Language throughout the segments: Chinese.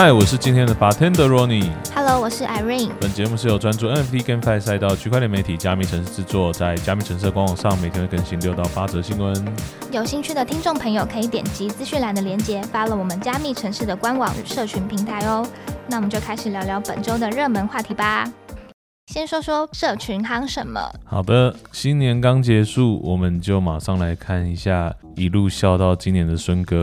嗨，我是今天的 bartender Ronnie。Hello，我是 Irene。本节目是由专注 NFT 跟 Fi 赛道区块链媒体加密城市制作，在加密城市的官网上每天会更新六到八则新闻。有兴趣的听众朋友可以点击资讯栏的链接，发了我们加密城市的官网与社群平台哦。那我们就开始聊聊本周的热门话题吧。先说说社群夯什么？好的，新年刚结束，我们就马上来看一下一路笑到今年的孙哥。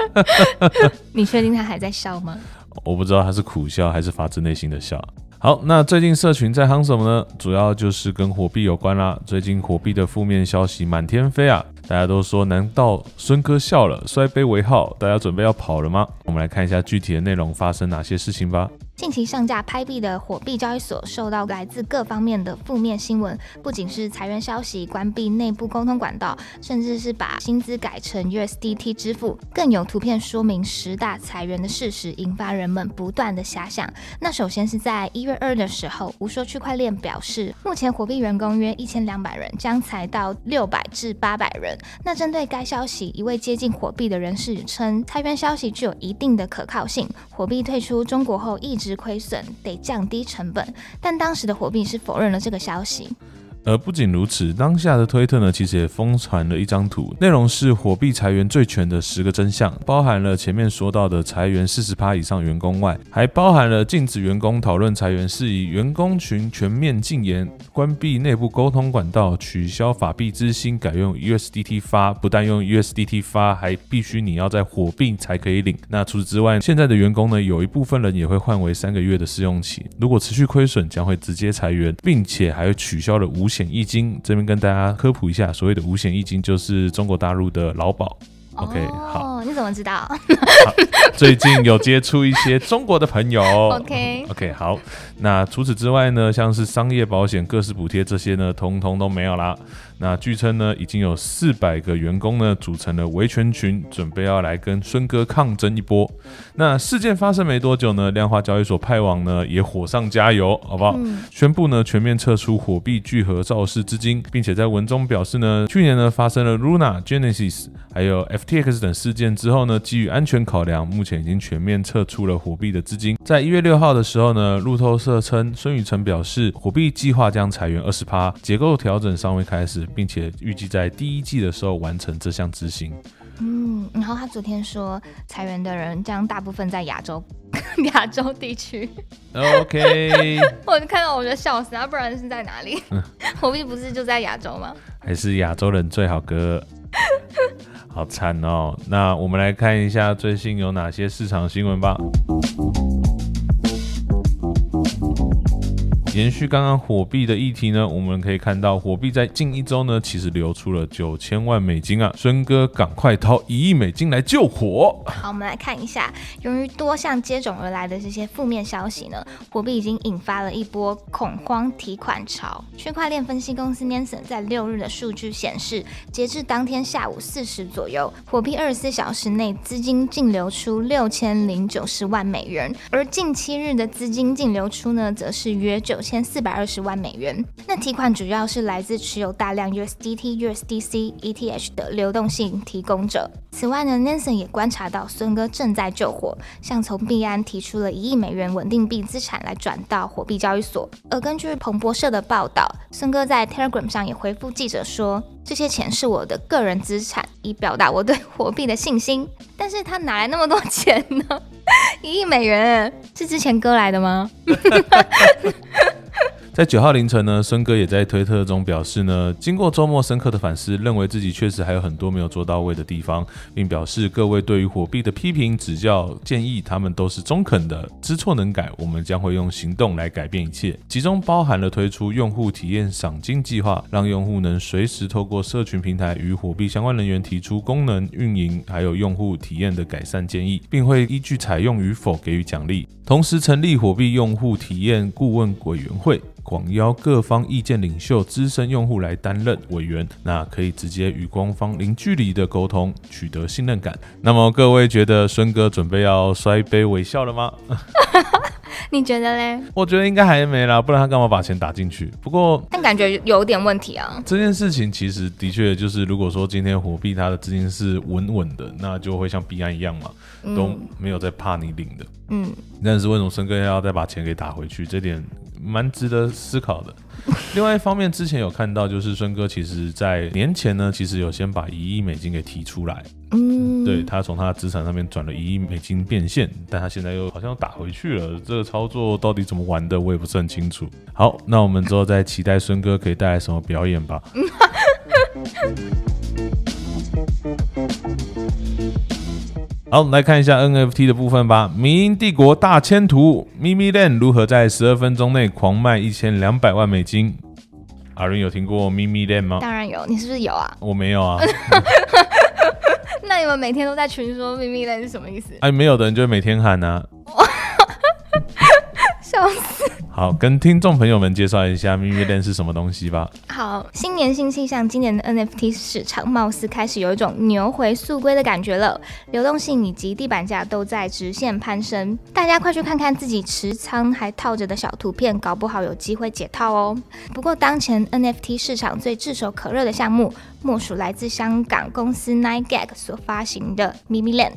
你确定他还在笑吗？我不知道他是苦笑还是发自内心的笑。好，那最近社群在夯什么呢？主要就是跟火币有关啦。最近火币的负面消息满天飞啊，大家都说，难道孙哥笑了，摔杯为号，大家准备要跑了吗？我们来看一下具体的内容发生哪些事情吧。近期上架拍币的火币交易所受到来自各方面的负面新闻，不仅是裁员消息、关闭内部沟通管道，甚至是把薪资改成 USDT 支付，更有图片说明十大裁员的事实，引发人们不断的遐想。那首先是在一月二的时候，无说区块链表示，目前火币员工约一千两百人，将裁到六百至八百人。那针对该消息，一位接近火币的人士称，裁员消息具有一定的可靠性，火币退出中国后一直亏损，得降低成本。但当时的火币是否认了这个消息。而不仅如此，当下的推特呢，其实也疯传了一张图，内容是火币裁员最全的十个真相，包含了前面说到的裁员四十趴以上员工外，还包含了禁止员工讨论裁员事宜，员工群全面禁言，关闭内部沟通管道，取消法币之星，改用 USDT 发，不但用 USDT 发，还必须你要在火币才可以领。那除此之外，现在的员工呢，有一部分人也会换为三个月的试用期，如果持续亏损，将会直接裁员，并且还会取消了无险一金。这边跟大家科普一下，所谓的五险一金就是中国大陆的劳保。OK，好，哦，你怎么知道最近有接触一些中国的朋友。？OK，OK，好。那除此之外呢，像是商业保险、各式补贴这些呢，通通都没有啦。那据称呢，已经有四百个员工呢组成了维权群，准备要来跟孙哥抗争一波。那事件发生没多久呢，量化交易所派网呢也火上加油，好不好？宣布呢全面撤出火币聚合肇事资金，并且在文中表示呢，去年呢发生了 Luna、Genesis 还有 FTX 等事件之后呢，基于安全考量，目前已经全面撤出了火币的资金。在一月六号的时候呢，路透社称孙宇晨表示，火币计划将裁员二十趴，结构调整尚未开始，并且预计在第一季的时候完成这项执行。嗯，然后他昨天说裁员的人将大部分在亚洲 亚洲地区，OK，我就看到我就笑死，啊，不然是在哪里？火币不是就在亚洲吗？还是亚洲人最好哥。好惨哦！那我们来看一下最新有哪些市场新闻吧。延续刚刚火币的议题呢，我们可以看到火币在近一周呢，其实流出了九千万美金啊！孙哥赶快掏一亿美金来救火！好，我们来看一下，由于多项接踵而来的这些负面消息呢，火币已经引发了一波恐慌提款潮。区块链分析公司 Nansen 在六日的数据显示，截至当天下午四时左右，火币二十四小时内资金净流出六千零九十万美元，而近七日的资金净流出呢，则是约九千四百二十万美元。那提款主要是来自持有大量 USDT、USDC、ETH 的流动性提供者。此外呢，Nansen 也观察到孙哥正在救火，像从币安提出了一亿美元稳定币资产来转到火币交易所。而根据彭博社的报道，孙哥在 Telegram 上也回复记者说，这些钱是我的个人资产，以表达我对火币的信心。但是他哪来那么多钱呢？一亿美元是之前割来的吗？在九号凌晨呢，孙哥也在推特中表示呢，经过周末深刻的反思，认为自己确实还有很多没有做到位的地方，并表示各位对于火币的批评、指教、建议，他们都是中肯的，知错能改，我们将会用行动来改变一切，其中包含了推出用户体验赏金计划，让用户能随时透过社群平台与火币相关人员提出功能、运营还有用户体验的改善建议，并会依据采用与否给予奖励。同时成立火币用户体验顾问委员会。广邀各方意见领袖、资深用户来担任委员，那可以直接与官方零距离的沟通，取得信任感。那么各位觉得孙哥准备要摔杯微笑了吗？你觉得嘞？我觉得应该还没啦，不然他干嘛把钱打进去？不过，但感觉有点问题啊。这件事情其实的确就是，如果说今天火币它的资金是稳稳的，那就会像币安一样嘛，都没有在怕你领的。嗯。但是为什么孙哥要再把钱给打回去？这点。蛮值得思考的。另外一方面，之前有看到，就是孙哥其实在年前呢，其实有先把一亿美金给提出来。嗯，对他从他的资产上面转了一亿美金变现，但他现在又好像打回去了。这个操作到底怎么玩的，我也不是很清楚。好，那我们之后再期待孙哥可以带来什么表演吧。好，我们来看一下 NFT 的部分吧。民音帝国大迁徒 Mimi Land 如何在十二分钟内狂卖一千两百万美金？阿伦有听过 Mimi Land 吗？当然有，你是不是有啊？我没有啊。那你们每天都在群说 Mimi Land 是什么意思？哎，没有的人就会每天喊呢。笑死！好，跟听众朋友们介绍一下秘密链是什么东西吧。好，新年新气象，今年的 NFT 市场貌似开始有一种牛回速归的感觉了，流动性以及地板价都在直线攀升。大家快去看看自己持仓还套着的小图片，搞不好有机会解套哦。不过，当前 NFT 市场最炙手可热的项目，莫属来自香港公司 Nine Gag 所发行的秘密链。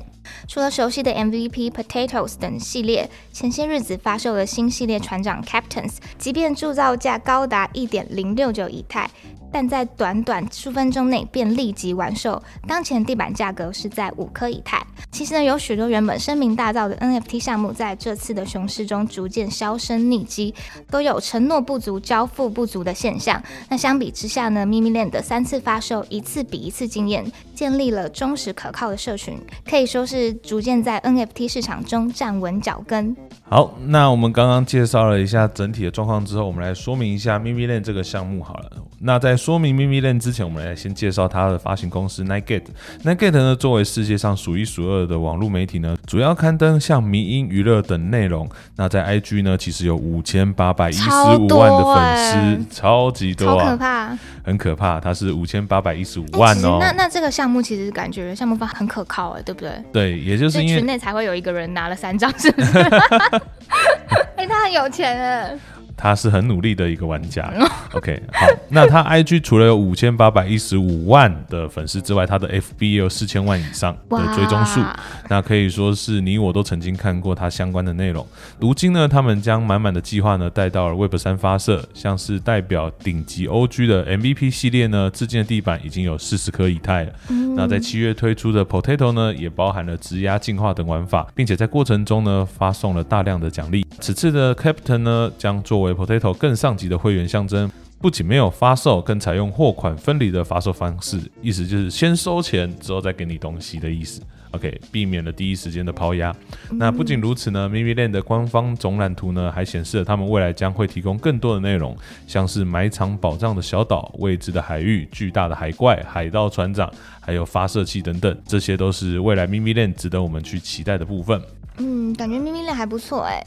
除了熟悉的 MVP Potatoes 等系列，前些日子发售的新系列船长 Captains，即便铸造价高达一点零六九以太。但在短短数分钟内便立即完售。当前地板价格是在五颗以太。其实呢，有许多原本声名大噪的 NFT 项目，在这次的熊市中逐渐销声匿迹，都有承诺不足、交付不足的现象。那相比之下呢，咪咪链的三次发售，一次比一次惊艳，建立了忠实可靠的社群，可以说是逐渐在 NFT 市场中站稳脚跟。好，那我们刚刚介绍了一下整体的状况之后，我们来说明一下咪咪链这个项目好了。那在说明咪咪链之前，我们来先介绍它的发行公司 Nightgate。Nightgate 呢，作为世界上数一数二的网络媒体呢，主要刊登像迷音、娱乐等内容。那在 IG 呢，其实有五千八百一十五万的粉丝，超级多，好可怕，很可怕。它是五千八百一十五万哦。那那这个项目其实感觉项目方很可靠哎，对不对？对，也就是因为群内才会有一个人拿了三张，是不是？哎，他很有钱哎。他是很努力的一个玩家。OK，好，那他 IG 除了有五千八百一十五万的粉丝之外，他的 FB 也有四千万以上的追踪数。那可以说是你我都曾经看过他相关的内容。如今呢，他们将满满的计划呢带到了 Web 三发射，像是代表顶级 OG 的 MVP 系列呢，自建的地板已经有四十颗以太了。那在七月推出的 Potato 呢，也包含了直压进化等玩法，并且在过程中呢发送了大量的奖励。此次的 Captain 呢，将作为 Potato 更上级的会员象征，不仅没有发售，更采用货款分离的发售方式，意思就是先收钱之后再给你东西的意思。OK，避免了第一时间的抛压。那不仅如此呢，Mimi Land 的官方总览图呢，还显示了他们未来将会提供更多的内容，像是埋藏宝藏的小岛、未知的海域、巨大的海怪、海盗船长，还有发射器等等，这些都是未来 Mimi Land 值得我们去期待的部分。嗯，感觉 Mimi Land 还不错哎。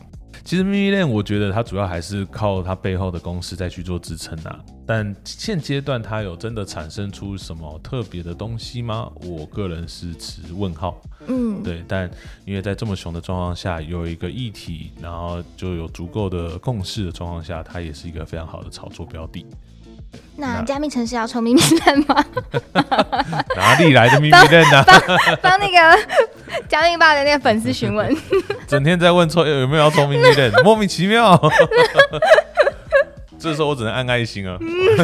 其实秘密链，我觉得它主要还是靠它背后的公司再去做支撑啊。但现阶段它有真的产生出什么特别的东西吗？我个人是持问号。嗯，对。但因为在这么熊的状况下，有一个议题，然后就有足够的共识的状况下，它也是一个非常好的炒作标的。那加密城市要抽秘密链吗？哪里来的秘密链呢？帮那个加密吧的那个粉丝询问，整天在问抽有没有要聪明一点，莫名其妙。这时候我只能按爱心啊，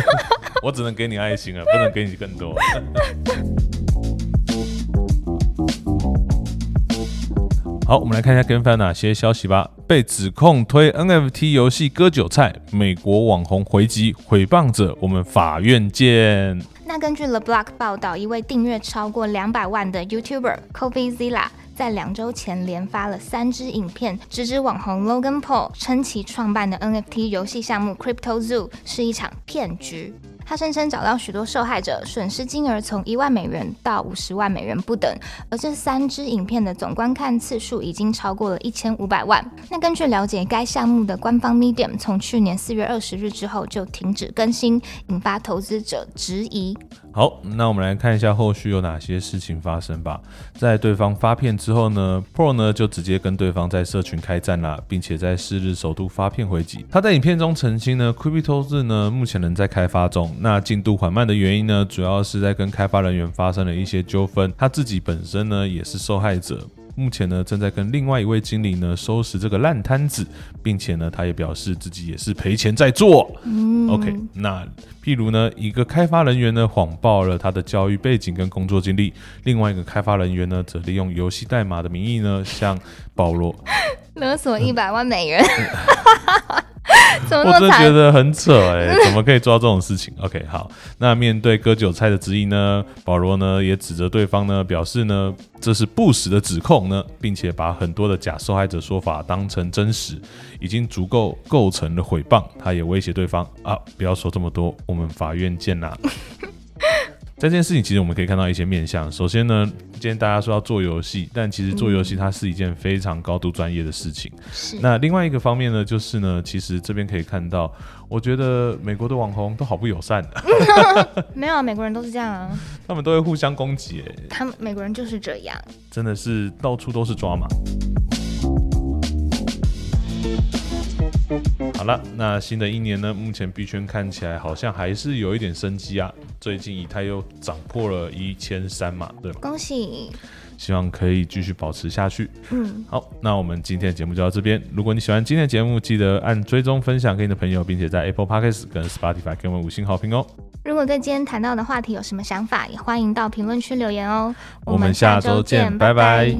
我只能给你爱心啊，不能给你更多。好，我们来看一下跟翻哪些消息吧。被指控推 NFT 游戏割韭菜，美国网红回击毁谤者，我们法院见。那根据 The Block 报道，一位订阅超过两百万的 YouTuber CoffeeZilla 在两周前连发了三支影片，直指网红 Logan Paul 称其创办的 NFT 游戏项目 Crypto Zoo 是一场骗局。他声称找到许多受害者，损失金额从一万美元到五十万美元不等，而这三支影片的总观看次数已经超过了一千五百万。那根据了解，该项目的官方 Medium 从去年四月二十日之后就停止更新，引发投资者质疑。好，那我们来看一下后续有哪些事情发生吧。在对方发片之后呢，Pro 呢就直接跟对方在社群开战了，并且在四日首度发片回击。他在影片中澄清呢，Creepy 投资呢目前仍在开发中，那进度缓慢的原因呢，主要是在跟开发人员发生了一些纠纷，他自己本身呢也是受害者。目前呢，正在跟另外一位经理呢收拾这个烂摊子，并且呢，他也表示自己也是赔钱在做。OK，那譬如呢，一个开发人员呢谎报了他的教育背景跟工作经历，另外一个开发人员呢则利用游戏代码的名义呢向保罗 勒索一百万美元。我真的觉得很扯哎，怎么可以做到这种事情？OK，好，那面对割韭菜的质疑呢，保罗呢也指责对方呢，表示呢这是不实的指控呢，并且把很多的假受害者说法当成真实，已经足够构成了诽谤。他也威胁对方啊，不要说这么多，我们法院见啦。在这件事情，其实我们可以看到一些面向。首先呢，今天大家说要做游戏，但其实做游戏它是一件非常高度专业的事情。是。那另外一个方面呢，就是呢，其实这边可以看到，我觉得美国的网红都好不友善的。没有啊，美国人都是这样啊。他们都会互相攻击，哎。他们美国人就是这样。真的是到处都是抓马。好了，那新的一年呢？目前币圈看起来好像还是有一点生机啊。最近以太又涨破了一千三嘛，对吗？恭喜！希望可以继续保持下去。嗯，好，那我们今天的节目就到这边。如果你喜欢今天的节目，记得按追踪、分享给你的朋友，并且在 Apple Podcast 跟 Spotify 给我们五星好评哦。如果对今天谈到的话题有什么想法，也欢迎到评论区留言哦。我们下周见，拜拜。